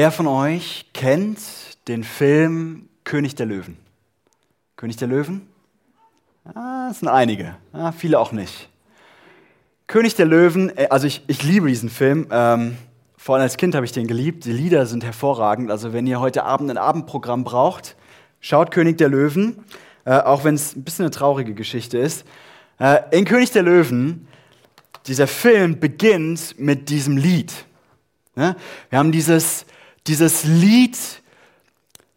Wer von euch kennt den Film König der Löwen? König der Löwen? Ah, das sind einige, ah, viele auch nicht. König der Löwen, äh, also ich, ich liebe diesen Film. Ähm, vor allem als Kind habe ich den geliebt. Die Lieder sind hervorragend. Also wenn ihr heute Abend ein Abendprogramm braucht, schaut König der Löwen, äh, auch wenn es ein bisschen eine traurige Geschichte ist. Äh, in König der Löwen, dieser Film beginnt mit diesem Lied. Ne? Wir haben dieses, dieses Lied,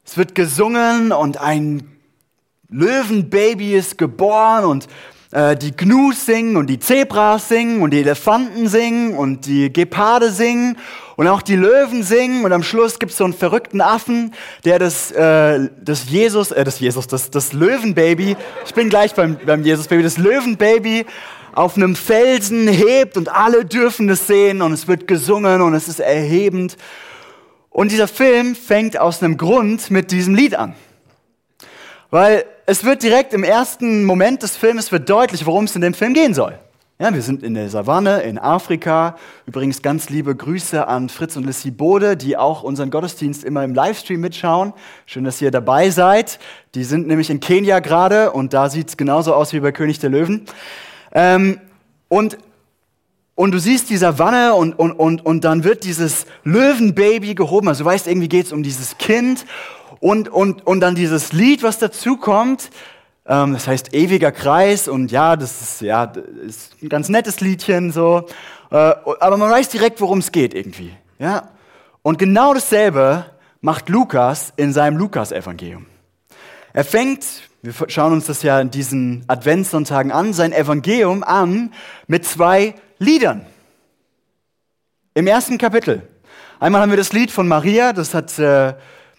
es wird gesungen und ein Löwenbaby ist geboren und äh, die Gnus singen und die Zebras singen und die Elefanten singen und die Geparde singen und auch die Löwen singen und am Schluss gibt es so einen verrückten Affen, der das, äh, das Jesus, äh, das Jesus, das, das Löwenbaby, ich bin gleich beim, beim Jesus-Baby, das Löwenbaby auf einem Felsen hebt und alle dürfen es sehen und es wird gesungen und es ist erhebend. Und dieser Film fängt aus einem Grund mit diesem Lied an. Weil es wird direkt im ersten Moment des Films wird deutlich, worum es in dem Film gehen soll. Ja, wir sind in der Savanne in Afrika. Übrigens ganz liebe Grüße an Fritz und Lissy Bode, die auch unseren Gottesdienst immer im Livestream mitschauen. Schön, dass ihr dabei seid. Die sind nämlich in Kenia gerade und da sieht es genauso aus wie bei König der Löwen. Ähm, und und du siehst die Savanne und, und, und, und dann wird dieses Löwenbaby gehoben. Also du weißt, irgendwie geht es um dieses Kind. Und, und, und dann dieses Lied, was dazu kommt, ähm, das heißt Ewiger Kreis. Und ja, das ist, ja, das ist ein ganz nettes Liedchen so. Äh, aber man weiß direkt, worum es geht irgendwie. Ja? Und genau dasselbe macht Lukas in seinem Lukas-Evangelium. Er fängt, wir schauen uns das ja in diesen Adventssonntagen an, sein Evangelium an mit zwei Liedern. Im ersten Kapitel. Einmal haben wir das Lied von Maria, das hat äh,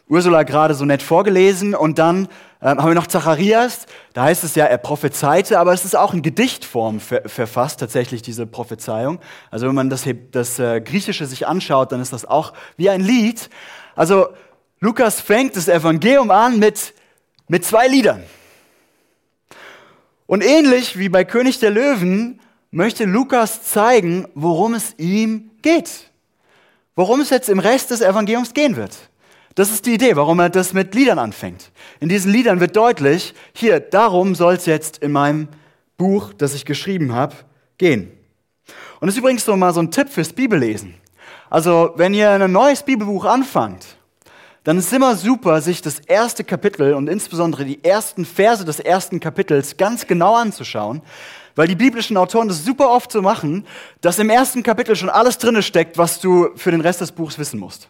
Ursula gerade so nett vorgelesen. Und dann äh, haben wir noch Zacharias. Da heißt es ja, er prophezeite, aber es ist auch in Gedichtform ver verfasst, tatsächlich diese Prophezeiung. Also wenn man das, das äh, Griechische sich anschaut, dann ist das auch wie ein Lied. Also Lukas fängt das Evangelium an mit, mit zwei Liedern. Und ähnlich wie bei König der Löwen möchte Lukas zeigen, worum es ihm geht. Worum es jetzt im Rest des Evangeliums gehen wird. Das ist die Idee, warum er das mit Liedern anfängt. In diesen Liedern wird deutlich, hier, darum soll es jetzt in meinem Buch, das ich geschrieben habe, gehen. Und das ist übrigens so mal so ein Tipp fürs Bibellesen. Also, wenn ihr ein neues Bibelbuch anfangt, dann ist es immer super, sich das erste Kapitel und insbesondere die ersten Verse des ersten Kapitels ganz genau anzuschauen, weil die biblischen Autoren das super oft so machen, dass im ersten Kapitel schon alles drinne steckt, was du für den Rest des Buchs wissen musst.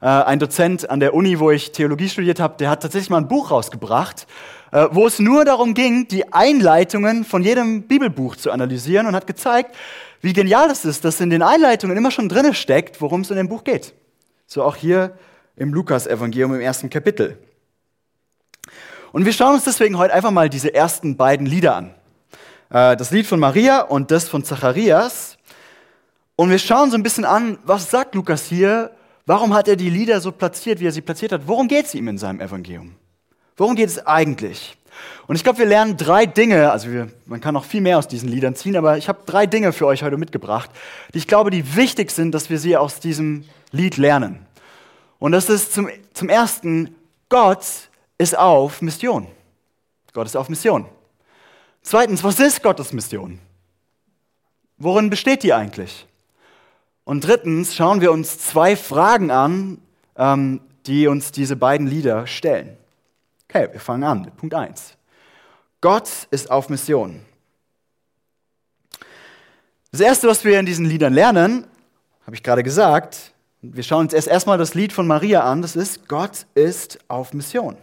Äh, ein Dozent an der Uni, wo ich Theologie studiert habe, der hat tatsächlich mal ein Buch rausgebracht, äh, wo es nur darum ging, die Einleitungen von jedem Bibelbuch zu analysieren und hat gezeigt, wie genial es ist, dass in den Einleitungen immer schon drinne steckt, worum es in dem Buch geht. So auch hier im Lukas-Evangelium im ersten Kapitel. Und wir schauen uns deswegen heute einfach mal diese ersten beiden Lieder an. Äh, das Lied von Maria und das von Zacharias. Und wir schauen so ein bisschen an, was sagt Lukas hier Warum hat er die Lieder so platziert, wie er sie platziert hat? Worum geht es ihm in seinem Evangelium? Worum geht es eigentlich? Und ich glaube, wir lernen drei Dinge, also wir, man kann noch viel mehr aus diesen Liedern ziehen, aber ich habe drei Dinge für euch heute mitgebracht, die ich glaube, die wichtig sind, dass wir sie aus diesem Lied lernen. Und das ist zum, zum ersten, Gott ist auf Mission. Gott ist auf Mission. Zweitens, was ist Gottes Mission? Worin besteht die eigentlich? Und drittens schauen wir uns zwei Fragen an, ähm, die uns diese beiden Lieder stellen. Okay, wir fangen an mit Punkt 1. Gott ist auf Mission. Das Erste, was wir in diesen Liedern lernen, habe ich gerade gesagt, wir schauen uns erst erstmal das Lied von Maria an, das ist, Gott ist auf Mission.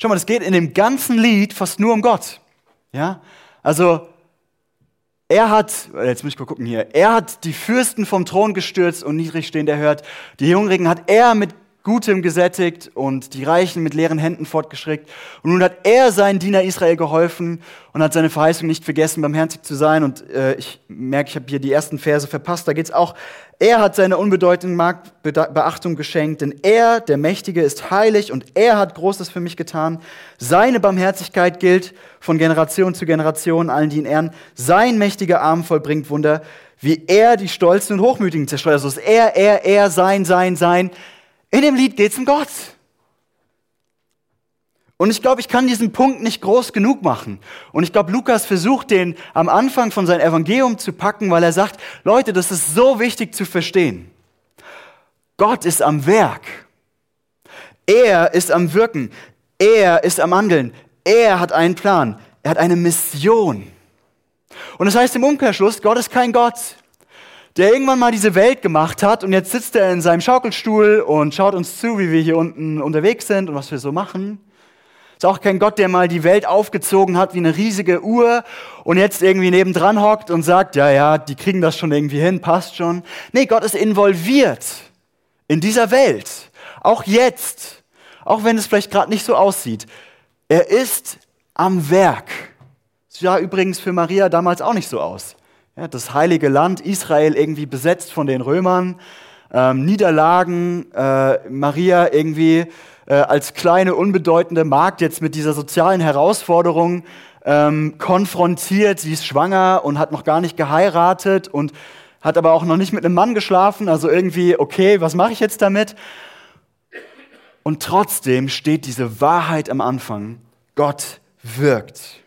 Schau mal, es geht in dem ganzen Lied fast nur um Gott. Ja? Also er hat, jetzt muss ich mal gucken hier, er hat die Fürsten vom Thron gestürzt und niedrig stehend erhört. Die Hungrigen hat er mit Gutem gesättigt und die Reichen mit leeren Händen fortgeschickt. Und nun hat er seinen Diener Israel geholfen und hat seine Verheißung nicht vergessen, barmherzig zu sein. Und äh, ich merke, ich habe hier die ersten Verse verpasst. Da geht es auch, er hat seine unbedeutende Marktbeachtung geschenkt, denn er, der Mächtige, ist heilig und er hat Großes für mich getan. Seine Barmherzigkeit gilt von Generation zu Generation allen, die ihn ehren. Sein mächtiger Arm vollbringt Wunder. wie er die Stolzen und Hochmütigen zerstreut. Also ist er, er, er, sein, sein, sein. In dem Lied geht es um Gott. Und ich glaube, ich kann diesen Punkt nicht groß genug machen. Und ich glaube, Lukas versucht den am Anfang von seinem Evangelium zu packen, weil er sagt, Leute, das ist so wichtig zu verstehen. Gott ist am Werk. Er ist am Wirken. Er ist am Handeln. Er hat einen Plan. Er hat eine Mission. Und das heißt im Umkehrschluss, Gott ist kein Gott, der irgendwann mal diese Welt gemacht hat und jetzt sitzt er in seinem Schaukelstuhl und schaut uns zu, wie wir hier unten unterwegs sind und was wir so machen. Ist auch kein Gott, der mal die Welt aufgezogen hat wie eine riesige Uhr und jetzt irgendwie nebendran hockt und sagt, ja, ja, die kriegen das schon irgendwie hin, passt schon. Nee, Gott ist involviert in dieser Welt. Auch jetzt. Auch wenn es vielleicht gerade nicht so aussieht. Er ist am Werk. Das sah übrigens für Maria damals auch nicht so aus. Ja, das heilige Land Israel irgendwie besetzt von den Römern, ähm, Niederlagen, äh, Maria irgendwie äh, als kleine, unbedeutende Magd jetzt mit dieser sozialen Herausforderung ähm, konfrontiert. Sie ist schwanger und hat noch gar nicht geheiratet und hat aber auch noch nicht mit einem Mann geschlafen. Also irgendwie, okay, was mache ich jetzt damit? Und trotzdem steht diese Wahrheit am Anfang. Gott wirkt.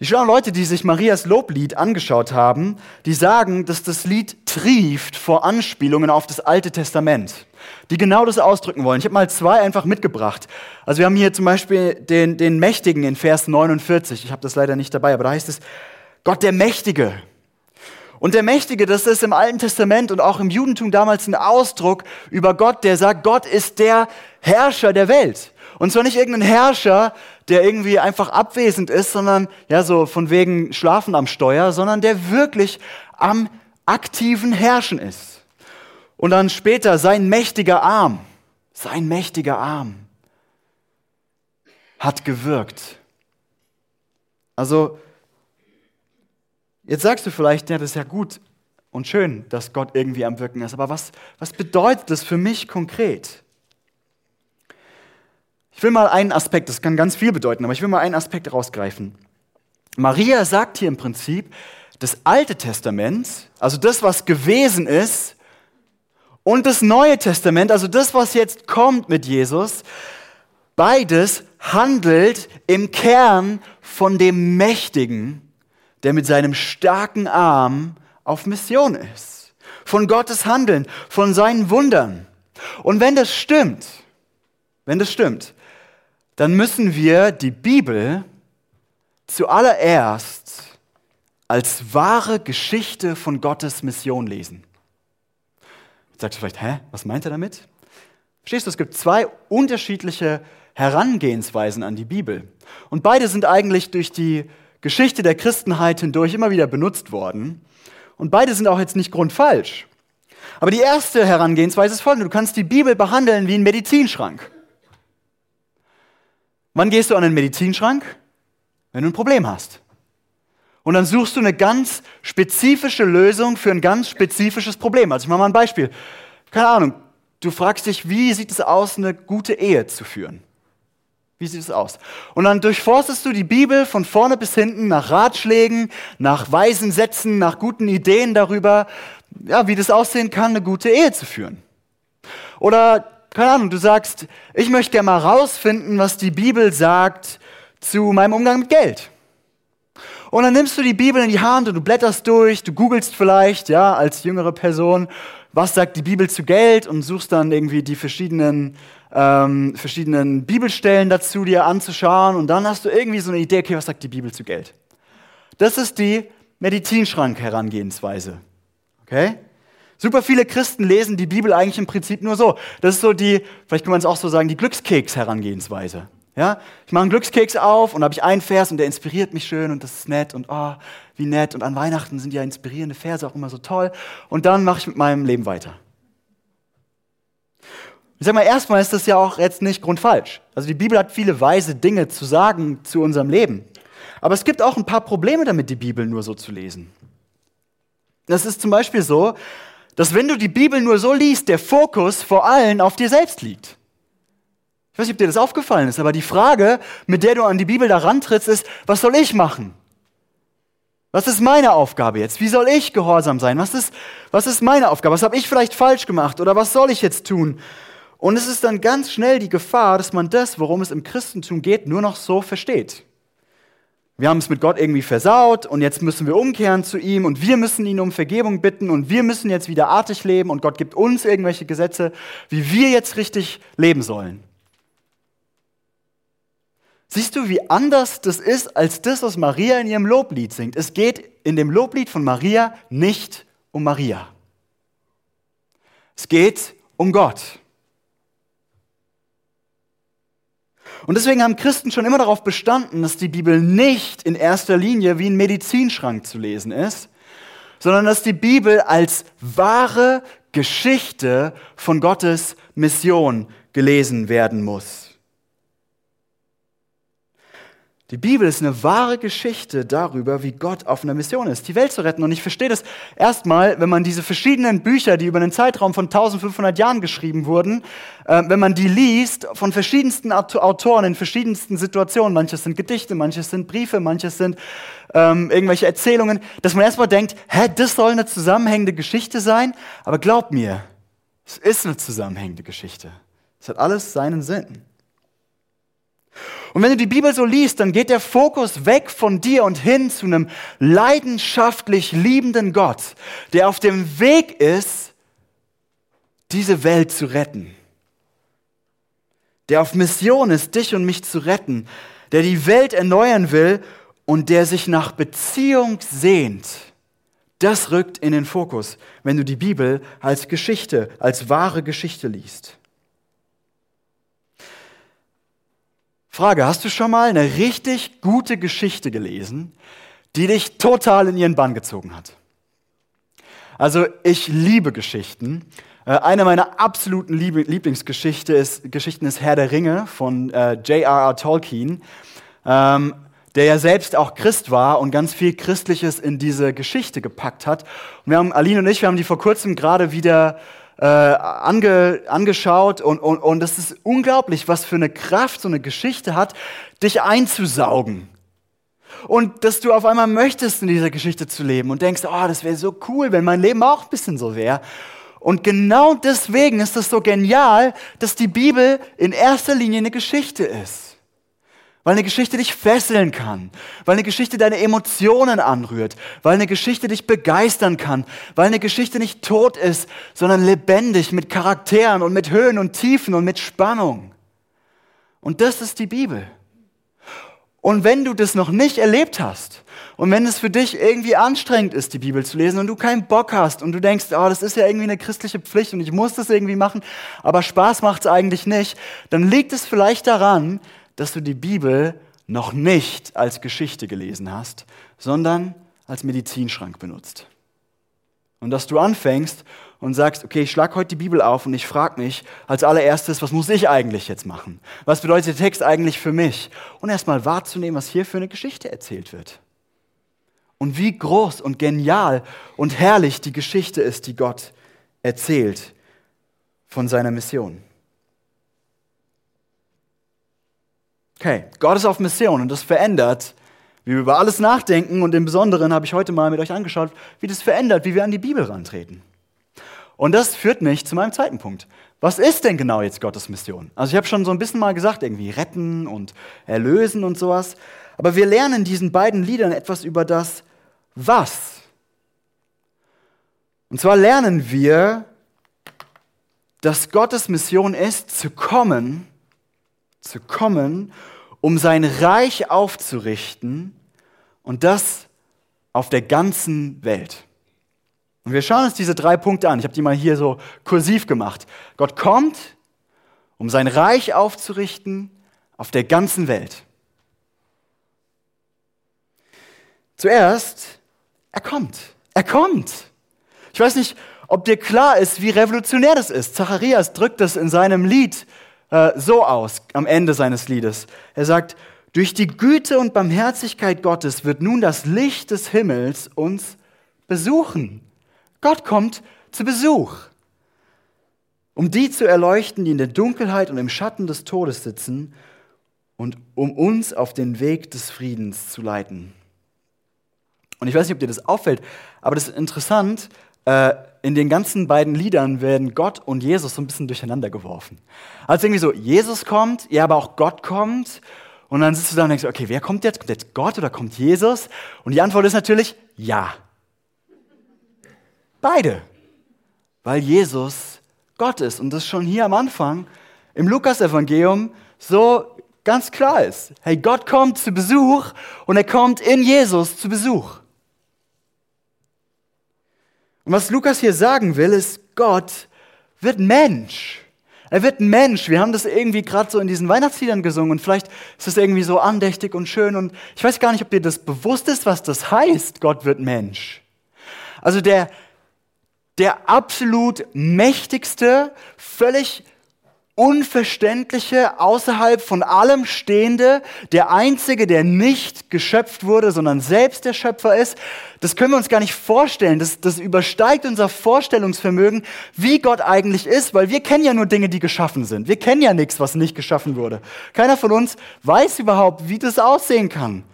Die schlauen Leute, die sich Marias Loblied angeschaut haben, die sagen, dass das Lied trieft vor Anspielungen auf das Alte Testament, die genau das ausdrücken wollen. Ich habe mal zwei einfach mitgebracht. Also wir haben hier zum Beispiel den, den Mächtigen in Vers 49. Ich habe das leider nicht dabei, aber da heißt es, Gott der Mächtige. Und der Mächtige, das ist im Alten Testament und auch im Judentum damals ein Ausdruck über Gott, der sagt, Gott ist der Herrscher der Welt. Und zwar nicht irgendein Herrscher, der irgendwie einfach abwesend ist, sondern ja so von wegen Schlafen am Steuer, sondern der wirklich am aktiven Herrschen ist. Und dann später sein mächtiger Arm, sein mächtiger Arm hat gewirkt. Also, jetzt sagst du vielleicht, ja, das ist ja gut und schön, dass Gott irgendwie am Wirken ist, aber was, was bedeutet das für mich konkret? Ich will mal einen Aspekt, das kann ganz viel bedeuten, aber ich will mal einen Aspekt rausgreifen. Maria sagt hier im Prinzip, das Alte Testament, also das, was gewesen ist, und das Neue Testament, also das, was jetzt kommt mit Jesus, beides handelt im Kern von dem Mächtigen, der mit seinem starken Arm auf Mission ist. Von Gottes Handeln, von seinen Wundern. Und wenn das stimmt, wenn das stimmt, dann müssen wir die Bibel zuallererst als wahre Geschichte von Gottes Mission lesen. Jetzt sagst du vielleicht, hä, was meint er damit? Verstehst du, es gibt zwei unterschiedliche Herangehensweisen an die Bibel. Und beide sind eigentlich durch die Geschichte der Christenheit hindurch immer wieder benutzt worden. Und beide sind auch jetzt nicht grundfalsch. Aber die erste Herangehensweise ist folgende. Du kannst die Bibel behandeln wie einen Medizinschrank. Wann gehst du an den Medizinschrank? Wenn du ein Problem hast. Und dann suchst du eine ganz spezifische Lösung für ein ganz spezifisches Problem. Also ich mache mal ein Beispiel. Keine Ahnung, du fragst dich, wie sieht es aus, eine gute Ehe zu führen? Wie sieht es aus? Und dann durchforstest du die Bibel von vorne bis hinten nach Ratschlägen, nach weisen Sätzen, nach guten Ideen darüber, ja, wie das aussehen kann, eine gute Ehe zu führen. Oder keine Ahnung, du sagst, ich möchte gerne mal rausfinden, was die Bibel sagt zu meinem Umgang mit Geld. Und dann nimmst du die Bibel in die Hand und du blätterst durch, du googelst vielleicht, ja, als jüngere Person, was sagt die Bibel zu Geld und suchst dann irgendwie die verschiedenen, ähm, verschiedenen Bibelstellen dazu dir anzuschauen und dann hast du irgendwie so eine Idee, okay, was sagt die Bibel zu Geld? Das ist die Medizinschrank-Herangehensweise. Okay? Super viele Christen lesen die Bibel eigentlich im Prinzip nur so. Das ist so die, vielleicht kann man es auch so sagen, die Glückskeks-Herangehensweise. Ja, ich mache einen Glückskeks auf und habe ich einen Vers und der inspiriert mich schön und das ist nett und oh, wie nett und an Weihnachten sind ja inspirierende Verse auch immer so toll und dann mache ich mit meinem Leben weiter. Ich sag mal, erstmal ist das ja auch jetzt nicht grundfalsch. Also die Bibel hat viele weise Dinge zu sagen zu unserem Leben. Aber es gibt auch ein paar Probleme damit, die Bibel nur so zu lesen. Das ist zum Beispiel so, dass wenn du die Bibel nur so liest, der Fokus vor allem auf dir selbst liegt. Ich weiß nicht, ob dir das aufgefallen ist, aber die Frage, mit der du an die Bibel da rantrittst, ist, was soll ich machen? Was ist meine Aufgabe jetzt? Wie soll ich gehorsam sein? Was ist, was ist meine Aufgabe? Was habe ich vielleicht falsch gemacht? Oder was soll ich jetzt tun? Und es ist dann ganz schnell die Gefahr, dass man das, worum es im Christentum geht, nur noch so versteht. Wir haben es mit Gott irgendwie versaut und jetzt müssen wir umkehren zu ihm und wir müssen ihn um Vergebung bitten und wir müssen jetzt wieder artig leben und Gott gibt uns irgendwelche Gesetze, wie wir jetzt richtig leben sollen. Siehst du, wie anders das ist als das, was Maria in ihrem Loblied singt? Es geht in dem Loblied von Maria nicht um Maria. Es geht um Gott. Und deswegen haben Christen schon immer darauf bestanden, dass die Bibel nicht in erster Linie wie ein Medizinschrank zu lesen ist, sondern dass die Bibel als wahre Geschichte von Gottes Mission gelesen werden muss. Die Bibel ist eine wahre Geschichte darüber, wie Gott auf einer Mission ist, die Welt zu retten. Und ich verstehe das erstmal, wenn man diese verschiedenen Bücher, die über einen Zeitraum von 1500 Jahren geschrieben wurden, äh, wenn man die liest, von verschiedensten Autoren in verschiedensten Situationen, manches sind Gedichte, manches sind Briefe, manches sind ähm, irgendwelche Erzählungen, dass man erstmal denkt, hä, das soll eine zusammenhängende Geschichte sein? Aber glaub mir, es ist eine zusammenhängende Geschichte. Es hat alles seinen Sinn. Und wenn du die Bibel so liest, dann geht der Fokus weg von dir und hin zu einem leidenschaftlich liebenden Gott, der auf dem Weg ist, diese Welt zu retten. Der auf Mission ist, dich und mich zu retten, der die Welt erneuern will und der sich nach Beziehung sehnt. Das rückt in den Fokus, wenn du die Bibel als Geschichte, als wahre Geschichte liest. Frage, hast du schon mal eine richtig gute Geschichte gelesen, die dich total in ihren Bann gezogen hat? Also ich liebe Geschichten. Äh, eine meiner absoluten Lieblingsgeschichten ist, Geschichten ist Herr der Ringe von äh, J.R.R. Tolkien, ähm, der ja selbst auch Christ war und ganz viel Christliches in diese Geschichte gepackt hat. Und wir haben, Aline und ich, wir haben die vor kurzem gerade wieder äh, ange, angeschaut und, und, und es ist unglaublich, was für eine Kraft so eine Geschichte hat, dich einzusaugen. Und dass du auf einmal möchtest, in dieser Geschichte zu leben und denkst, oh, das wäre so cool, wenn mein Leben auch ein bisschen so wäre. Und genau deswegen ist es so genial, dass die Bibel in erster Linie eine Geschichte ist weil eine Geschichte dich fesseln kann, weil eine Geschichte deine Emotionen anrührt, weil eine Geschichte dich begeistern kann, weil eine Geschichte nicht tot ist, sondern lebendig mit Charakteren und mit Höhen und Tiefen und mit Spannung. Und das ist die Bibel. Und wenn du das noch nicht erlebt hast und wenn es für dich irgendwie anstrengend ist, die Bibel zu lesen und du keinen Bock hast und du denkst, oh, das ist ja irgendwie eine christliche Pflicht und ich muss das irgendwie machen, aber Spaß macht es eigentlich nicht, dann liegt es vielleicht daran, dass du die Bibel noch nicht als Geschichte gelesen hast, sondern als Medizinschrank benutzt. Und dass du anfängst und sagst, okay, ich schlage heute die Bibel auf und ich frage mich als allererstes, was muss ich eigentlich jetzt machen? Was bedeutet der Text eigentlich für mich? Und erstmal wahrzunehmen, was hier für eine Geschichte erzählt wird. Und wie groß und genial und herrlich die Geschichte ist, die Gott erzählt von seiner Mission. Okay, Gott ist auf Mission und das verändert, wie wir über alles nachdenken und im Besonderen habe ich heute mal mit euch angeschaut, wie das verändert, wie wir an die Bibel rantreten. Und das führt mich zu meinem zweiten Punkt. Was ist denn genau jetzt Gottes Mission? Also ich habe schon so ein bisschen mal gesagt, irgendwie retten und erlösen und sowas. Aber wir lernen in diesen beiden Liedern etwas über das Was. Und zwar lernen wir, dass Gottes Mission ist, zu kommen zu kommen, um sein Reich aufzurichten und das auf der ganzen Welt. Und wir schauen uns diese drei Punkte an. Ich habe die mal hier so kursiv gemacht. Gott kommt, um sein Reich aufzurichten auf der ganzen Welt. Zuerst, er kommt. Er kommt. Ich weiß nicht, ob dir klar ist, wie revolutionär das ist. Zacharias drückt das in seinem Lied äh, so aus am Ende seines Liedes. Er sagt, durch die Güte und Barmherzigkeit Gottes wird nun das Licht des Himmels uns besuchen. Gott kommt zu Besuch, um die zu erleuchten, die in der Dunkelheit und im Schatten des Todes sitzen und um uns auf den Weg des Friedens zu leiten. Und ich weiß nicht, ob dir das auffällt, aber das ist interessant. Äh, in den ganzen beiden Liedern werden Gott und Jesus so ein bisschen durcheinander geworfen. Also irgendwie so, Jesus kommt, ja, aber auch Gott kommt. Und dann sitzt du da und denkst, okay, wer kommt jetzt? Kommt jetzt Gott oder kommt Jesus? Und die Antwort ist natürlich ja. Beide. Weil Jesus Gott ist. Und das schon hier am Anfang im Lukas-Evangelium so ganz klar ist. Hey, Gott kommt zu Besuch und er kommt in Jesus zu Besuch. Und was Lukas hier sagen will, ist, Gott wird Mensch. Er wird Mensch. Wir haben das irgendwie gerade so in diesen Weihnachtsliedern gesungen und vielleicht ist es irgendwie so andächtig und schön und ich weiß gar nicht, ob dir das bewusst ist, was das heißt, Gott wird Mensch. Also der, der absolut mächtigste, völlig Unverständliche, außerhalb von allem Stehende, der Einzige, der nicht geschöpft wurde, sondern selbst der Schöpfer ist, das können wir uns gar nicht vorstellen. Das, das übersteigt unser Vorstellungsvermögen, wie Gott eigentlich ist, weil wir kennen ja nur Dinge, die geschaffen sind. Wir kennen ja nichts, was nicht geschaffen wurde. Keiner von uns weiß überhaupt, wie das aussehen kann.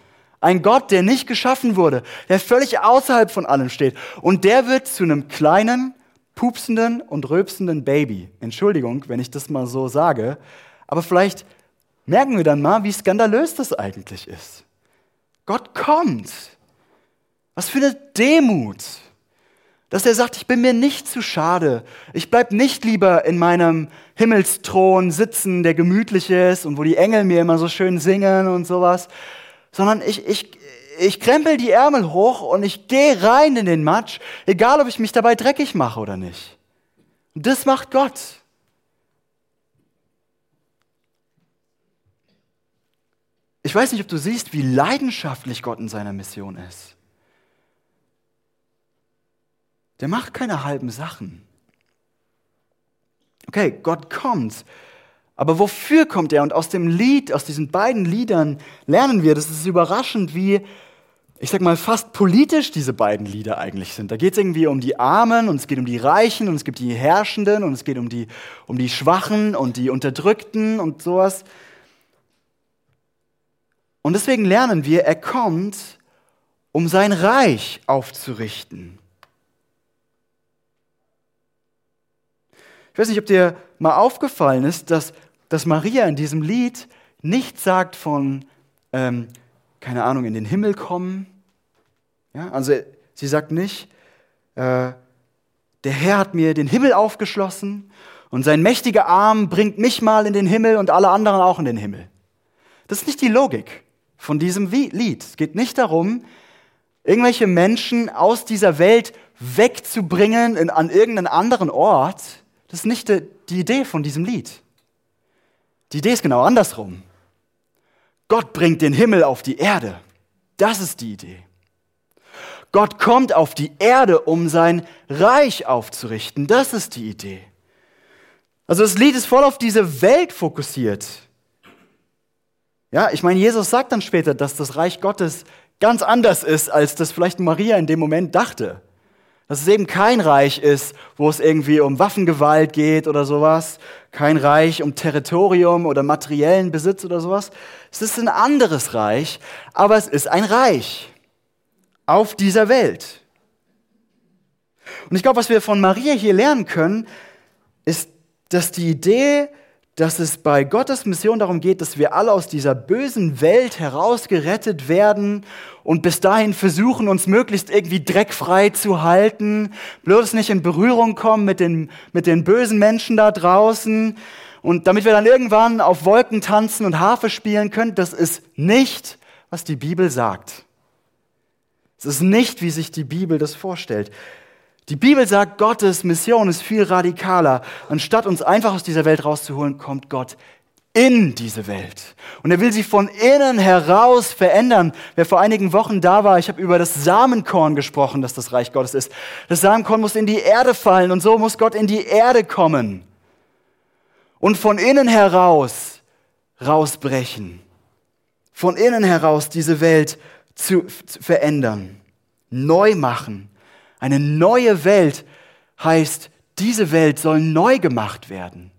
Ein Gott, der nicht geschaffen wurde, der völlig außerhalb von allem steht. Und der wird zu einem kleinen, pupsenden und rülpsenden Baby. Entschuldigung, wenn ich das mal so sage, aber vielleicht merken wir dann mal, wie skandalös das eigentlich ist. Gott kommt. Was für eine Demut, dass er sagt, ich bin mir nicht zu schade. Ich bleib nicht lieber in meinem Himmelsthron sitzen, der gemütlich ist und wo die Engel mir immer so schön singen und sowas, sondern ich, ich, ich krempel die Ärmel hoch und ich gehe rein in den Matsch, egal ob ich mich dabei dreckig mache oder nicht. Und das macht Gott. Ich weiß nicht, ob du siehst, wie leidenschaftlich Gott in seiner Mission ist. Der macht keine halben Sachen. Okay, Gott kommt aber wofür kommt er? Und aus dem Lied, aus diesen beiden Liedern lernen wir, das ist überraschend, wie, ich sag mal, fast politisch diese beiden Lieder eigentlich sind. Da geht es irgendwie um die Armen und es geht um die Reichen und es gibt die Herrschenden und es geht um die, um die Schwachen und die Unterdrückten und sowas. Und deswegen lernen wir, er kommt, um sein Reich aufzurichten. Ich weiß nicht, ob dir mal aufgefallen ist, dass dass Maria in diesem Lied nicht sagt von, ähm, keine Ahnung, in den Himmel kommen. Ja, also sie sagt nicht, äh, der Herr hat mir den Himmel aufgeschlossen und sein mächtiger Arm bringt mich mal in den Himmel und alle anderen auch in den Himmel. Das ist nicht die Logik von diesem Lied. Es geht nicht darum, irgendwelche Menschen aus dieser Welt wegzubringen in, an irgendeinen anderen Ort. Das ist nicht die, die Idee von diesem Lied. Die Idee ist genau andersrum. Gott bringt den Himmel auf die Erde. Das ist die Idee. Gott kommt auf die Erde, um sein Reich aufzurichten. Das ist die Idee. Also das Lied ist voll auf diese Welt fokussiert. Ja, ich meine, Jesus sagt dann später, dass das Reich Gottes ganz anders ist, als das vielleicht Maria in dem Moment dachte. Dass es eben kein Reich ist, wo es irgendwie um Waffengewalt geht oder sowas. Kein Reich um Territorium oder materiellen Besitz oder sowas. Es ist ein anderes Reich, aber es ist ein Reich auf dieser Welt. Und ich glaube, was wir von Maria hier lernen können, ist, dass die Idee dass es bei Gottes Mission darum geht, dass wir alle aus dieser bösen Welt herausgerettet werden und bis dahin versuchen, uns möglichst irgendwie dreckfrei zu halten, bloß nicht in Berührung kommen mit den, mit den bösen Menschen da draußen und damit wir dann irgendwann auf Wolken tanzen und Harfe spielen können, das ist nicht, was die Bibel sagt. Es ist nicht, wie sich die Bibel das vorstellt. Die Bibel sagt, Gottes Mission ist viel radikaler. Anstatt uns einfach aus dieser Welt rauszuholen, kommt Gott in diese Welt. Und er will sie von innen heraus verändern. Wer vor einigen Wochen da war, ich habe über das Samenkorn gesprochen, dass das Reich Gottes ist. Das Samenkorn muss in die Erde fallen und so muss Gott in die Erde kommen. Und von innen heraus rausbrechen. Von innen heraus diese Welt zu, zu verändern. Neu machen eine neue Welt heißt, diese Welt soll neu gemacht werden.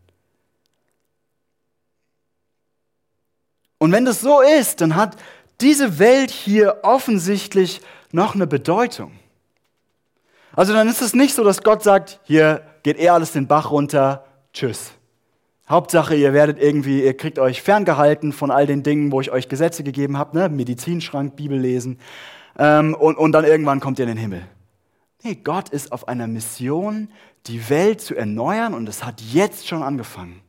Und wenn das so ist, dann hat diese Welt hier offensichtlich noch eine Bedeutung. Also dann ist es nicht so, dass Gott sagt, hier geht eh alles den Bach runter, tschüss. Hauptsache, ihr werdet irgendwie, ihr kriegt euch ferngehalten von all den Dingen, wo ich euch Gesetze gegeben habe, ne? Medizinschrank, Bibel lesen. Ähm, und, und dann irgendwann kommt ihr in den Himmel. Nee, Gott ist auf einer Mission, die Welt zu erneuern und es hat jetzt schon angefangen.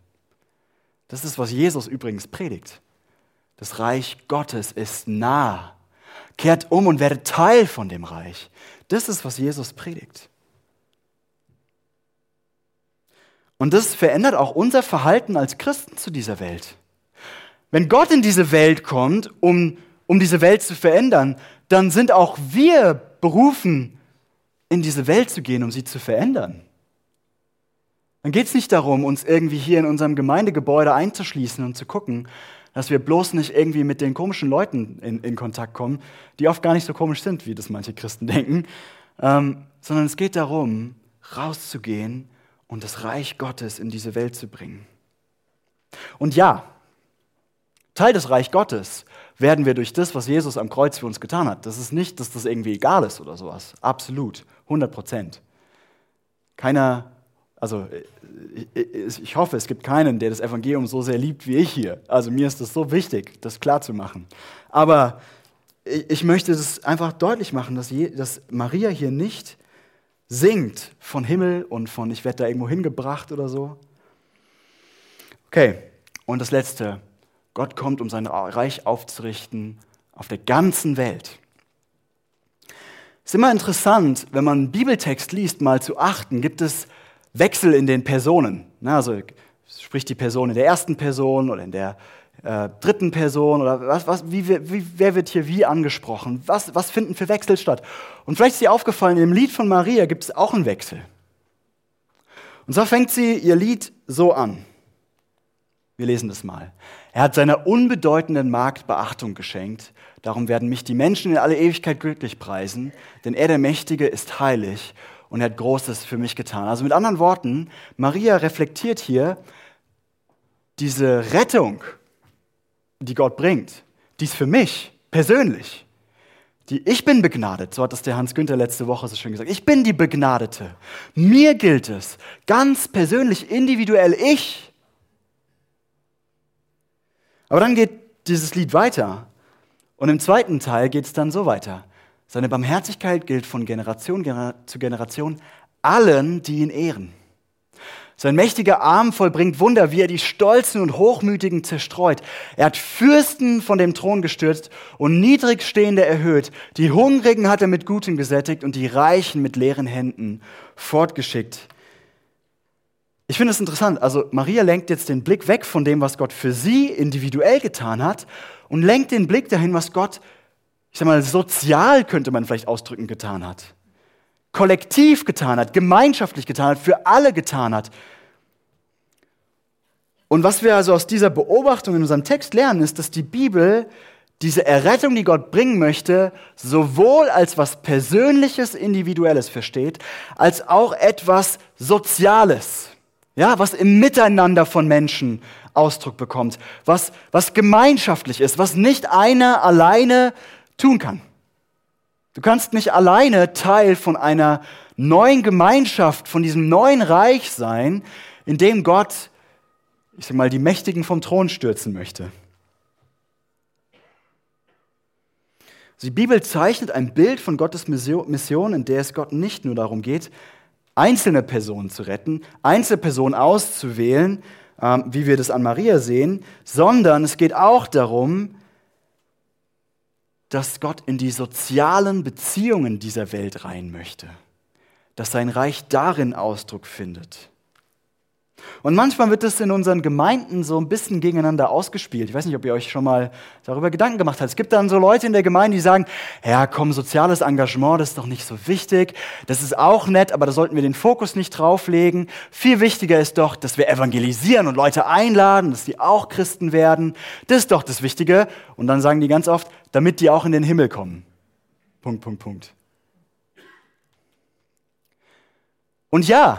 Das ist, was Jesus übrigens predigt. Das Reich Gottes ist nah. Kehrt um und werdet Teil von dem Reich. Das ist, was Jesus predigt. Und das verändert auch unser Verhalten als Christen zu dieser Welt. Wenn Gott in diese Welt kommt, um, um diese Welt zu verändern, dann sind auch wir berufen, in diese Welt zu gehen, um sie zu verändern. Dann geht es nicht darum, uns irgendwie hier in unserem Gemeindegebäude einzuschließen und zu gucken, dass wir bloß nicht irgendwie mit den komischen Leuten in, in Kontakt kommen, die oft gar nicht so komisch sind, wie das manche Christen denken, ähm, sondern es geht darum, rauszugehen und das Reich Gottes in diese Welt zu bringen. Und ja, Teil des Reich Gottes werden wir durch das, was Jesus am Kreuz für uns getan hat. Das ist nicht, dass das irgendwie egal ist oder sowas. Absolut, 100 Prozent. Keiner also ich hoffe, es gibt keinen, der das Evangelium so sehr liebt wie ich hier. Also mir ist das so wichtig, das klar zu machen. Aber ich möchte das einfach deutlich machen, dass, dass Maria hier nicht singt von Himmel und von ich werde da irgendwo hingebracht oder so. Okay, und das Letzte. Gott kommt, um sein Reich aufzurichten auf der ganzen Welt. Es ist immer interessant, wenn man einen Bibeltext liest, mal zu achten, gibt es Wechsel in den Personen. Also spricht die Person in der ersten Person oder in der äh, dritten Person oder was, was, wie, wie, wer wird hier wie angesprochen? Was, was finden für Wechsel statt? Und vielleicht ist dir aufgefallen, im Lied von Maria gibt es auch einen Wechsel. Und so fängt sie ihr Lied so an. Wir lesen das mal. Er hat seiner unbedeutenden Magd Beachtung geschenkt. Darum werden mich die Menschen in alle Ewigkeit glücklich preisen, denn er, der Mächtige, ist heilig und er hat Großes für mich getan. Also mit anderen Worten, Maria reflektiert hier diese Rettung, die Gott bringt, die ist für mich persönlich. Die, ich bin begnadet, so hat es der Hans Günther letzte Woche so schön gesagt. Ich bin die Begnadete. Mir gilt es, ganz persönlich, individuell ich. Aber dann geht dieses Lied weiter. Und im zweiten Teil geht es dann so weiter. Seine Barmherzigkeit gilt von Generation zu Generation allen, die ihn ehren. Sein mächtiger Arm vollbringt Wunder, wie er die Stolzen und Hochmütigen zerstreut. Er hat Fürsten von dem Thron gestürzt und Niedrigstehende erhöht. Die Hungrigen hat er mit Gutem gesättigt und die Reichen mit leeren Händen fortgeschickt. Ich finde es interessant. Also Maria lenkt jetzt den Blick weg von dem, was Gott für sie individuell getan hat und lenkt den Blick dahin, was Gott ich sag mal, sozial könnte man vielleicht ausdrücken, getan hat. Kollektiv getan hat, gemeinschaftlich getan hat, für alle getan hat. Und was wir also aus dieser Beobachtung in unserem Text lernen, ist, dass die Bibel diese Errettung, die Gott bringen möchte, sowohl als was Persönliches, Individuelles versteht, als auch etwas Soziales. Ja, was im Miteinander von Menschen Ausdruck bekommt, was, was gemeinschaftlich ist, was nicht einer alleine tun kann. Du kannst nicht alleine Teil von einer neuen Gemeinschaft, von diesem neuen Reich sein, in dem Gott, ich sag mal, die Mächtigen vom Thron stürzen möchte. Die Bibel zeichnet ein Bild von Gottes Mission, in der es Gott nicht nur darum geht, einzelne Personen zu retten, Einzelpersonen auszuwählen, ähm, wie wir das an Maria sehen, sondern es geht auch darum, dass Gott in die sozialen Beziehungen dieser Welt rein möchte, dass sein Reich darin Ausdruck findet. Und manchmal wird es in unseren Gemeinden so ein bisschen gegeneinander ausgespielt. Ich weiß nicht, ob ihr euch schon mal darüber Gedanken gemacht habt. Es gibt dann so Leute in der Gemeinde, die sagen, ja komm, soziales Engagement, das ist doch nicht so wichtig. Das ist auch nett, aber da sollten wir den Fokus nicht drauflegen. Viel wichtiger ist doch, dass wir evangelisieren und Leute einladen, dass die auch Christen werden. Das ist doch das Wichtige. Und dann sagen die ganz oft, damit die auch in den Himmel kommen. Punkt, Punkt, Punkt. Und ja,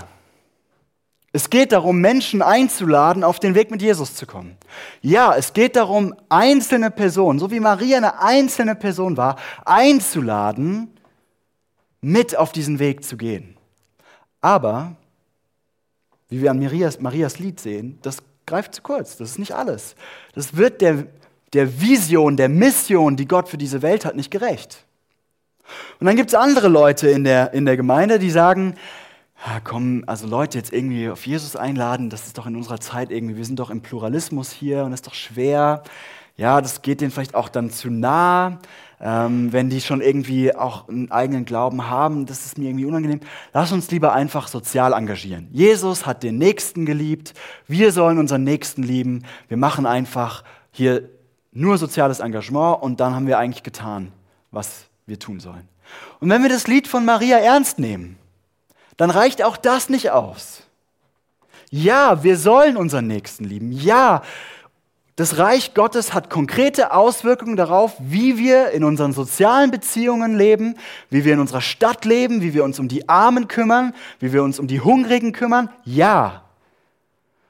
es geht darum, Menschen einzuladen, auf den Weg mit Jesus zu kommen. Ja, es geht darum, einzelne Personen, so wie Maria eine einzelne Person war, einzuladen, mit auf diesen Weg zu gehen. Aber, wie wir an Marias, Marias Lied sehen, das greift zu kurz. Das ist nicht alles. Das wird der, der Vision, der Mission, die Gott für diese Welt hat, nicht gerecht. Und dann gibt es andere Leute in der, in der Gemeinde, die sagen, ja, komm, also Leute jetzt irgendwie auf Jesus einladen, das ist doch in unserer Zeit irgendwie, wir sind doch im Pluralismus hier und das ist doch schwer. Ja, das geht denen vielleicht auch dann zu nah, ähm, wenn die schon irgendwie auch einen eigenen Glauben haben. Das ist mir irgendwie unangenehm. Lass uns lieber einfach sozial engagieren. Jesus hat den Nächsten geliebt. Wir sollen unseren Nächsten lieben. Wir machen einfach hier nur soziales Engagement und dann haben wir eigentlich getan, was wir tun sollen. Und wenn wir das Lied von Maria ernst nehmen, dann reicht auch das nicht aus. Ja, wir sollen unseren Nächsten lieben. Ja, das Reich Gottes hat konkrete Auswirkungen darauf, wie wir in unseren sozialen Beziehungen leben, wie wir in unserer Stadt leben, wie wir uns um die Armen kümmern, wie wir uns um die Hungrigen kümmern. Ja.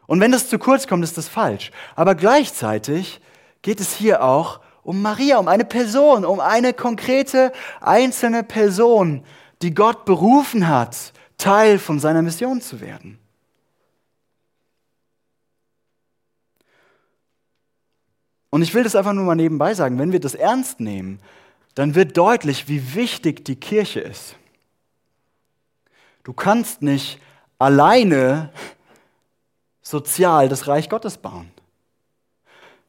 Und wenn das zu kurz kommt, ist das falsch. Aber gleichzeitig geht es hier auch um Maria, um eine Person, um eine konkrete einzelne Person, die Gott berufen hat, Teil von seiner Mission zu werden. Und ich will das einfach nur mal nebenbei sagen, wenn wir das ernst nehmen, dann wird deutlich, wie wichtig die Kirche ist. Du kannst nicht alleine sozial das Reich Gottes bauen.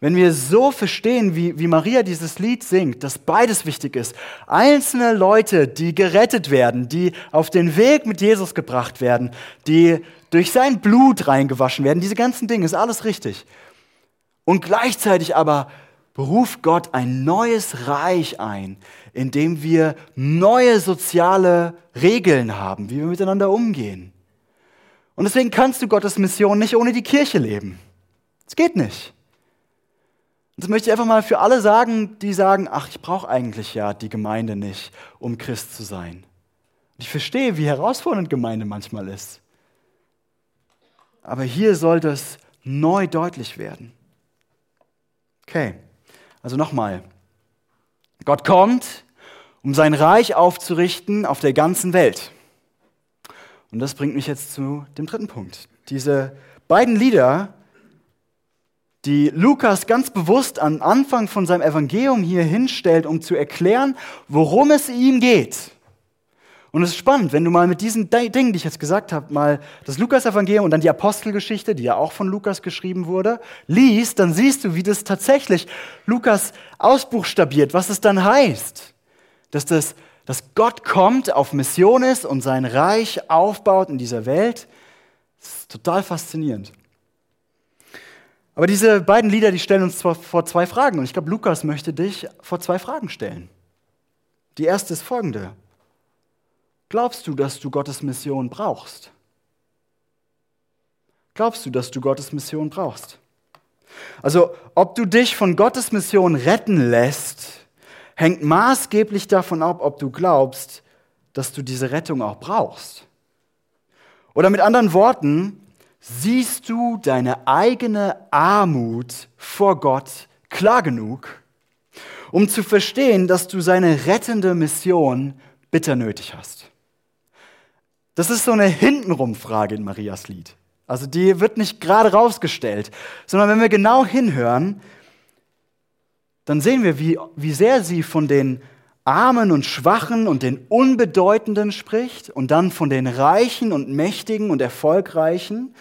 Wenn wir so verstehen, wie, wie Maria dieses Lied singt, dass beides wichtig ist, einzelne Leute, die gerettet werden, die auf den Weg mit Jesus gebracht werden, die durch sein Blut reingewaschen werden, diese ganzen Dinge, ist alles richtig. Und gleichzeitig aber beruft Gott ein neues Reich ein, in dem wir neue soziale Regeln haben, wie wir miteinander umgehen. Und deswegen kannst du Gottes Mission nicht ohne die Kirche leben. Es geht nicht. Das möchte ich einfach mal für alle sagen, die sagen, ach, ich brauche eigentlich ja die Gemeinde nicht, um Christ zu sein. Und ich verstehe, wie herausfordernd Gemeinde manchmal ist. Aber hier soll das neu deutlich werden. Okay, also nochmal. Gott kommt, um sein Reich aufzurichten auf der ganzen Welt. Und das bringt mich jetzt zu dem dritten Punkt. Diese beiden Lieder die Lukas ganz bewusst am Anfang von seinem Evangelium hier hinstellt, um zu erklären, worum es ihm geht. Und es ist spannend, wenn du mal mit diesen Dingen, die ich jetzt gesagt habe, mal das Lukas-Evangelium und dann die Apostelgeschichte, die ja auch von Lukas geschrieben wurde, liest, dann siehst du, wie das tatsächlich Lukas ausbuchstabiert, was es dann heißt. Dass, das, dass Gott kommt, auf Mission ist und sein Reich aufbaut in dieser Welt. Das ist total faszinierend. Aber diese beiden Lieder, die stellen uns vor zwei Fragen. Und ich glaube, Lukas möchte dich vor zwei Fragen stellen. Die erste ist folgende. Glaubst du, dass du Gottes Mission brauchst? Glaubst du, dass du Gottes Mission brauchst? Also, ob du dich von Gottes Mission retten lässt, hängt maßgeblich davon ab, ob du glaubst, dass du diese Rettung auch brauchst. Oder mit anderen Worten, siehst du deine eigene Armut vor Gott klar genug, um zu verstehen, dass du seine rettende Mission bitter nötig hast? Das ist so eine Hintenrum-Frage in Marias Lied. Also die wird nicht gerade rausgestellt, sondern wenn wir genau hinhören, dann sehen wir, wie, wie sehr sie von den Armen und Schwachen und den Unbedeutenden spricht und dann von den Reichen und Mächtigen und Erfolgreichen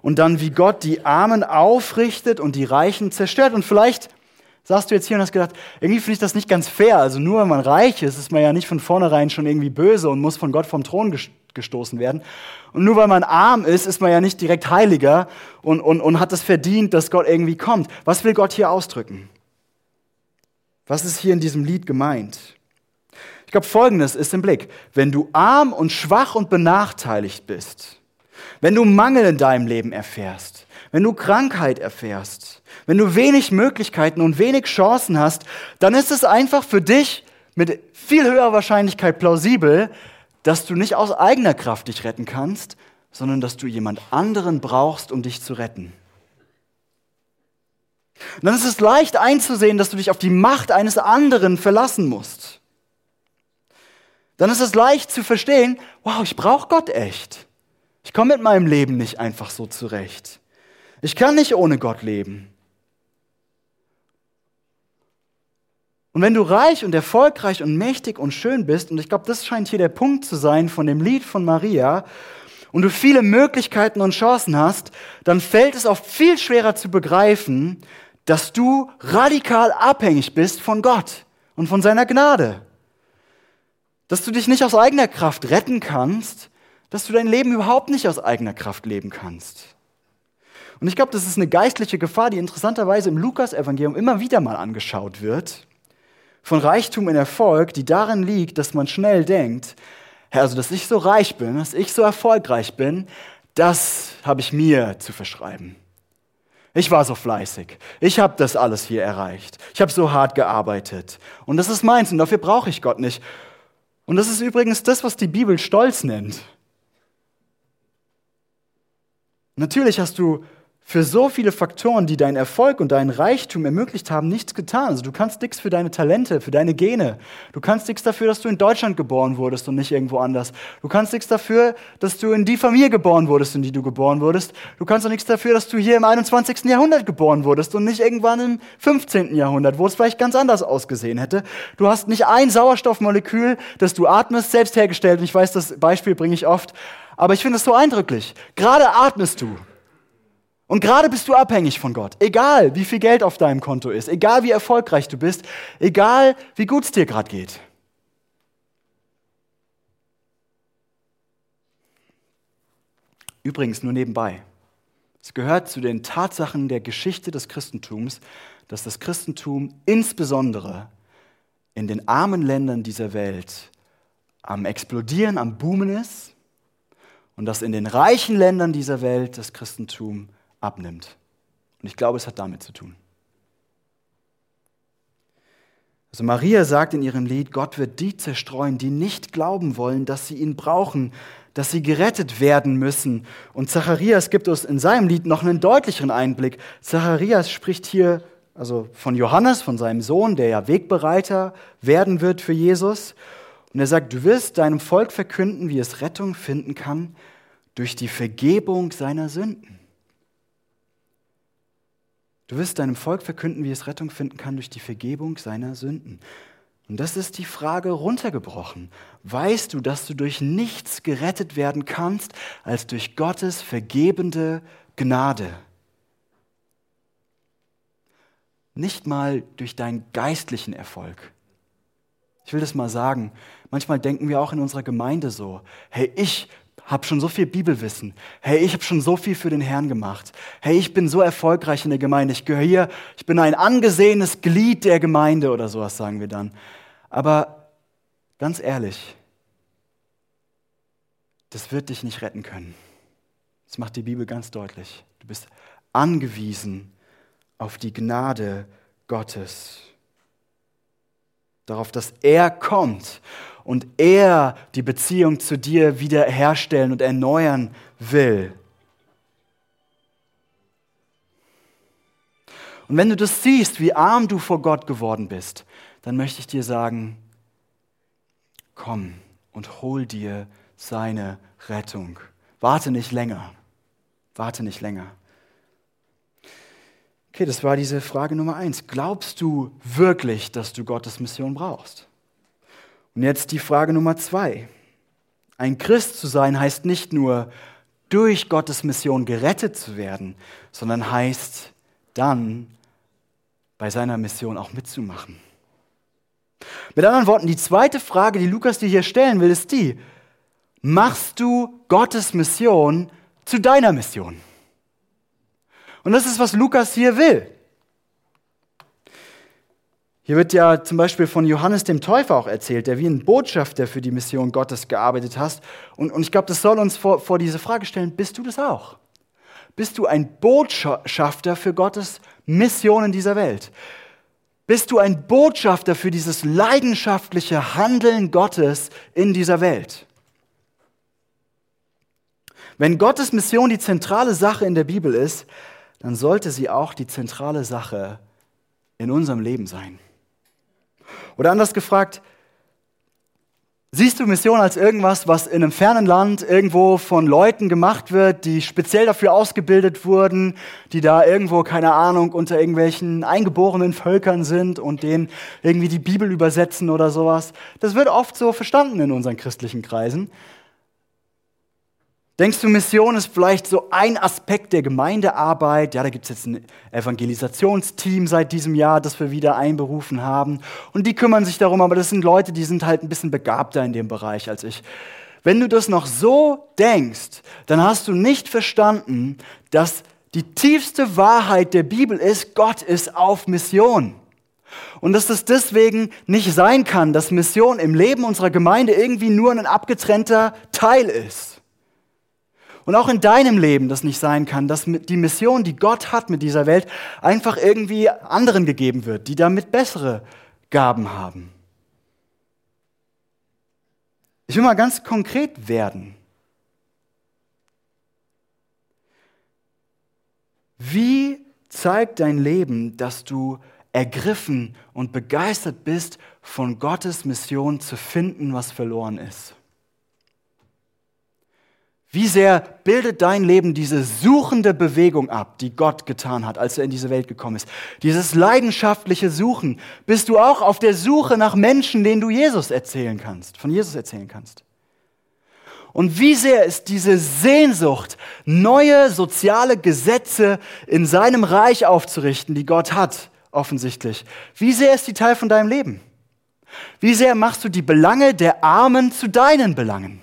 und dann wie Gott die Armen aufrichtet und die Reichen zerstört. Und vielleicht sagst du jetzt hier und hast gedacht, irgendwie finde ich das nicht ganz fair. Also nur wenn man reich ist, ist man ja nicht von vornherein schon irgendwie böse und muss von Gott vom Thron gestoßen werden. Und nur weil man arm ist, ist man ja nicht direkt heiliger und, und, und hat es verdient, dass Gott irgendwie kommt. Was will Gott hier ausdrücken? Was ist hier in diesem Lied gemeint? Ich glaube, Folgendes ist im Blick. Wenn du arm und schwach und benachteiligt bist, wenn du Mangel in deinem Leben erfährst, wenn du Krankheit erfährst, wenn du wenig Möglichkeiten und wenig Chancen hast, dann ist es einfach für dich mit viel höherer Wahrscheinlichkeit plausibel, dass du nicht aus eigener Kraft dich retten kannst, sondern dass du jemand anderen brauchst, um dich zu retten. Und dann ist es leicht einzusehen, dass du dich auf die Macht eines anderen verlassen musst. Dann ist es leicht zu verstehen, wow, ich brauche Gott echt. Ich komme mit meinem Leben nicht einfach so zurecht. Ich kann nicht ohne Gott leben. Und wenn du reich und erfolgreich und mächtig und schön bist, und ich glaube, das scheint hier der Punkt zu sein von dem Lied von Maria, und du viele Möglichkeiten und Chancen hast, dann fällt es oft viel schwerer zu begreifen, dass du radikal abhängig bist von Gott und von seiner Gnade. Dass du dich nicht aus eigener Kraft retten kannst, dass du dein Leben überhaupt nicht aus eigener Kraft leben kannst. Und ich glaube, das ist eine geistliche Gefahr, die interessanterweise im Lukas-Evangelium immer wieder mal angeschaut wird. Von Reichtum in Erfolg, die darin liegt, dass man schnell denkt, also dass ich so reich bin, dass ich so erfolgreich bin, das habe ich mir zu verschreiben. Ich war so fleißig. Ich habe das alles hier erreicht. Ich habe so hart gearbeitet. Und das ist meins und dafür brauche ich Gott nicht. Und das ist übrigens das, was die Bibel Stolz nennt. Natürlich hast du für so viele Faktoren, die deinen Erfolg und deinen Reichtum ermöglicht haben, nichts getan. Also du kannst nichts für deine Talente, für deine Gene. Du kannst nichts dafür, dass du in Deutschland geboren wurdest und nicht irgendwo anders. Du kannst nichts dafür, dass du in die Familie geboren wurdest, in die du geboren wurdest. Du kannst auch nichts dafür, dass du hier im 21. Jahrhundert geboren wurdest und nicht irgendwann im 15. Jahrhundert, wo es vielleicht ganz anders ausgesehen hätte. Du hast nicht ein Sauerstoffmolekül, das du atmest, selbst hergestellt. Und ich weiß, das Beispiel bringe ich oft. Aber ich finde es so eindrücklich. Gerade atmest du. Und gerade bist du abhängig von Gott. Egal, wie viel Geld auf deinem Konto ist, egal wie erfolgreich du bist, egal wie gut es dir gerade geht. Übrigens nur nebenbei. Es gehört zu den Tatsachen der Geschichte des Christentums, dass das Christentum insbesondere in den armen Ländern dieser Welt am Explodieren, am Boomen ist und dass in den reichen Ländern dieser Welt das Christentum abnimmt. Und ich glaube, es hat damit zu tun. Also Maria sagt in ihrem Lied, Gott wird die zerstreuen, die nicht glauben wollen, dass sie ihn brauchen, dass sie gerettet werden müssen. Und Zacharias gibt uns in seinem Lied noch einen deutlicheren Einblick. Zacharias spricht hier also von Johannes, von seinem Sohn, der ja Wegbereiter werden wird für Jesus. Und er sagt, du wirst deinem Volk verkünden, wie es Rettung finden kann durch die Vergebung seiner Sünden. Du wirst deinem Volk verkünden, wie es Rettung finden kann durch die Vergebung seiner Sünden. Und das ist die Frage runtergebrochen. Weißt du, dass du durch nichts gerettet werden kannst als durch Gottes vergebende Gnade? Nicht mal durch deinen geistlichen Erfolg. Ich will das mal sagen. Manchmal denken wir auch in unserer Gemeinde so, hey, ich habe schon so viel Bibelwissen. Hey, ich habe schon so viel für den Herrn gemacht. Hey, ich bin so erfolgreich in der Gemeinde. Ich gehöre hier, ich bin ein angesehenes Glied der Gemeinde oder sowas sagen wir dann. Aber ganz ehrlich, das wird dich nicht retten können. Das macht die Bibel ganz deutlich. Du bist angewiesen auf die Gnade Gottes. Darauf, dass er kommt und er die Beziehung zu dir wiederherstellen und erneuern will. Und wenn du das siehst, wie arm du vor Gott geworden bist, dann möchte ich dir sagen, komm und hol dir seine Rettung. Warte nicht länger. Warte nicht länger. Okay, das war diese Frage Nummer eins. Glaubst du wirklich, dass du Gottes Mission brauchst? Und jetzt die Frage Nummer zwei. Ein Christ zu sein heißt nicht nur durch Gottes Mission gerettet zu werden, sondern heißt dann bei seiner Mission auch mitzumachen. Mit anderen Worten, die zweite Frage, die Lukas dir hier stellen will, ist die, machst du Gottes Mission zu deiner Mission? Und das ist, was Lukas hier will. Hier wird ja zum Beispiel von Johannes dem Täufer auch erzählt, der wie ein Botschafter für die Mission Gottes gearbeitet hat. Und, und ich glaube, das soll uns vor, vor diese Frage stellen, bist du das auch? Bist du ein Botschafter für Gottes Mission in dieser Welt? Bist du ein Botschafter für dieses leidenschaftliche Handeln Gottes in dieser Welt? Wenn Gottes Mission die zentrale Sache in der Bibel ist, dann sollte sie auch die zentrale Sache in unserem Leben sein. Oder anders gefragt, Siehst du Mission als irgendwas, was in einem fernen Land irgendwo von Leuten gemacht wird, die speziell dafür ausgebildet wurden, die da irgendwo, keine Ahnung, unter irgendwelchen eingeborenen Völkern sind und denen irgendwie die Bibel übersetzen oder sowas? Das wird oft so verstanden in unseren christlichen Kreisen. Denkst du, Mission ist vielleicht so ein Aspekt der Gemeindearbeit? Ja, da gibt es jetzt ein Evangelisationsteam seit diesem Jahr, das wir wieder einberufen haben. Und die kümmern sich darum, aber das sind Leute, die sind halt ein bisschen begabter in dem Bereich als ich. Wenn du das noch so denkst, dann hast du nicht verstanden, dass die tiefste Wahrheit der Bibel ist, Gott ist auf Mission. Und dass es deswegen nicht sein kann, dass Mission im Leben unserer Gemeinde irgendwie nur ein abgetrennter Teil ist. Und auch in deinem Leben das nicht sein kann, dass die Mission, die Gott hat mit dieser Welt, einfach irgendwie anderen gegeben wird, die damit bessere Gaben haben. Ich will mal ganz konkret werden. Wie zeigt dein Leben, dass du ergriffen und begeistert bist, von Gottes Mission zu finden, was verloren ist? Wie sehr bildet dein Leben diese suchende Bewegung ab, die Gott getan hat, als er in diese Welt gekommen ist? Dieses leidenschaftliche Suchen. Bist du auch auf der Suche nach Menschen, denen du Jesus erzählen kannst, von Jesus erzählen kannst? Und wie sehr ist diese Sehnsucht, neue soziale Gesetze in seinem Reich aufzurichten, die Gott hat, offensichtlich? Wie sehr ist die Teil von deinem Leben? Wie sehr machst du die Belange der Armen zu deinen Belangen?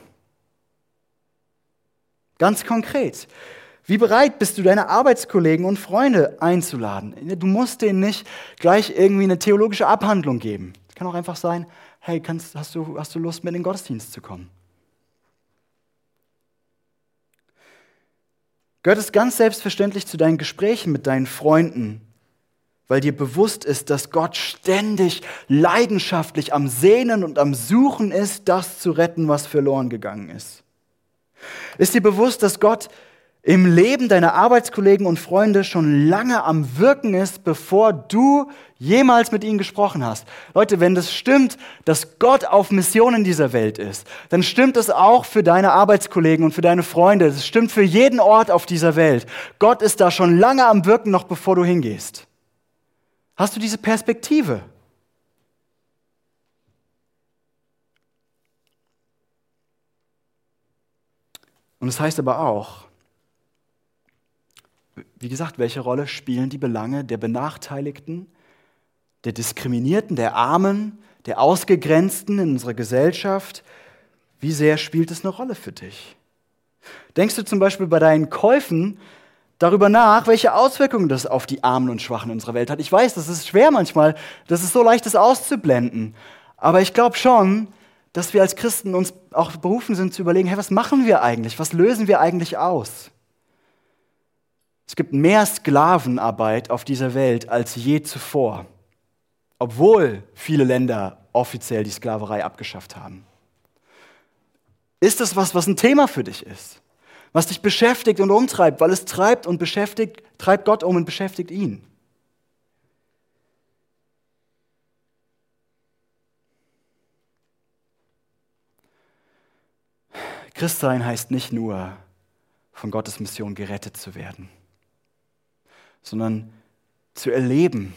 Ganz konkret. Wie bereit bist du, deine Arbeitskollegen und Freunde einzuladen? Du musst denen nicht gleich irgendwie eine theologische Abhandlung geben. Es kann auch einfach sein, hey, kannst, hast, du, hast du Lust, mit in den Gottesdienst zu kommen? Gehört es ganz selbstverständlich zu deinen Gesprächen mit deinen Freunden, weil dir bewusst ist, dass Gott ständig leidenschaftlich am Sehnen und am Suchen ist, das zu retten, was verloren gegangen ist. Ist dir bewusst, dass Gott im Leben deiner Arbeitskollegen und Freunde schon lange am Wirken ist, bevor du jemals mit ihnen gesprochen hast. Leute, wenn das stimmt, dass Gott auf Mission in dieser Welt ist, dann stimmt es auch für deine Arbeitskollegen und für deine Freunde. Das stimmt für jeden Ort auf dieser Welt. Gott ist da schon lange am Wirken, noch bevor du hingehst. Hast du diese Perspektive? Und es das heißt aber auch, wie gesagt, welche Rolle spielen die Belange der Benachteiligten, der Diskriminierten, der Armen, der Ausgegrenzten in unserer Gesellschaft? Wie sehr spielt es eine Rolle für dich? Denkst du zum Beispiel bei deinen Käufen darüber nach, welche Auswirkungen das auf die Armen und Schwachen unserer Welt hat? Ich weiß, das ist schwer manchmal, das ist so leicht, das auszublenden. Aber ich glaube schon, dass wir als Christen uns auch berufen sind zu überlegen, hey, was machen wir eigentlich? Was lösen wir eigentlich aus? Es gibt mehr Sklavenarbeit auf dieser Welt als je zuvor, obwohl viele Länder offiziell die Sklaverei abgeschafft haben. Ist das was, was ein Thema für dich ist? Was dich beschäftigt und umtreibt, weil es treibt und beschäftigt, treibt Gott um und beschäftigt ihn. Christsein heißt nicht nur, von Gottes Mission gerettet zu werden, sondern zu erleben,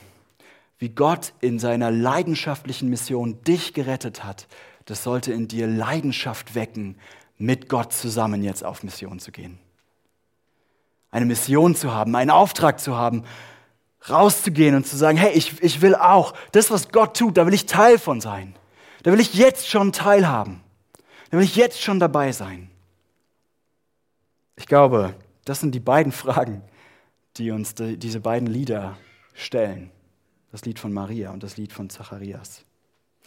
wie Gott in seiner leidenschaftlichen Mission dich gerettet hat. Das sollte in dir Leidenschaft wecken, mit Gott zusammen jetzt auf Mission zu gehen. Eine Mission zu haben, einen Auftrag zu haben, rauszugehen und zu sagen, hey, ich, ich will auch, das, was Gott tut, da will ich Teil von sein. Da will ich jetzt schon teilhaben. Da will ich jetzt schon dabei sein. Ich glaube, das sind die beiden Fragen, die uns die, diese beiden Lieder stellen. Das Lied von Maria und das Lied von Zacharias.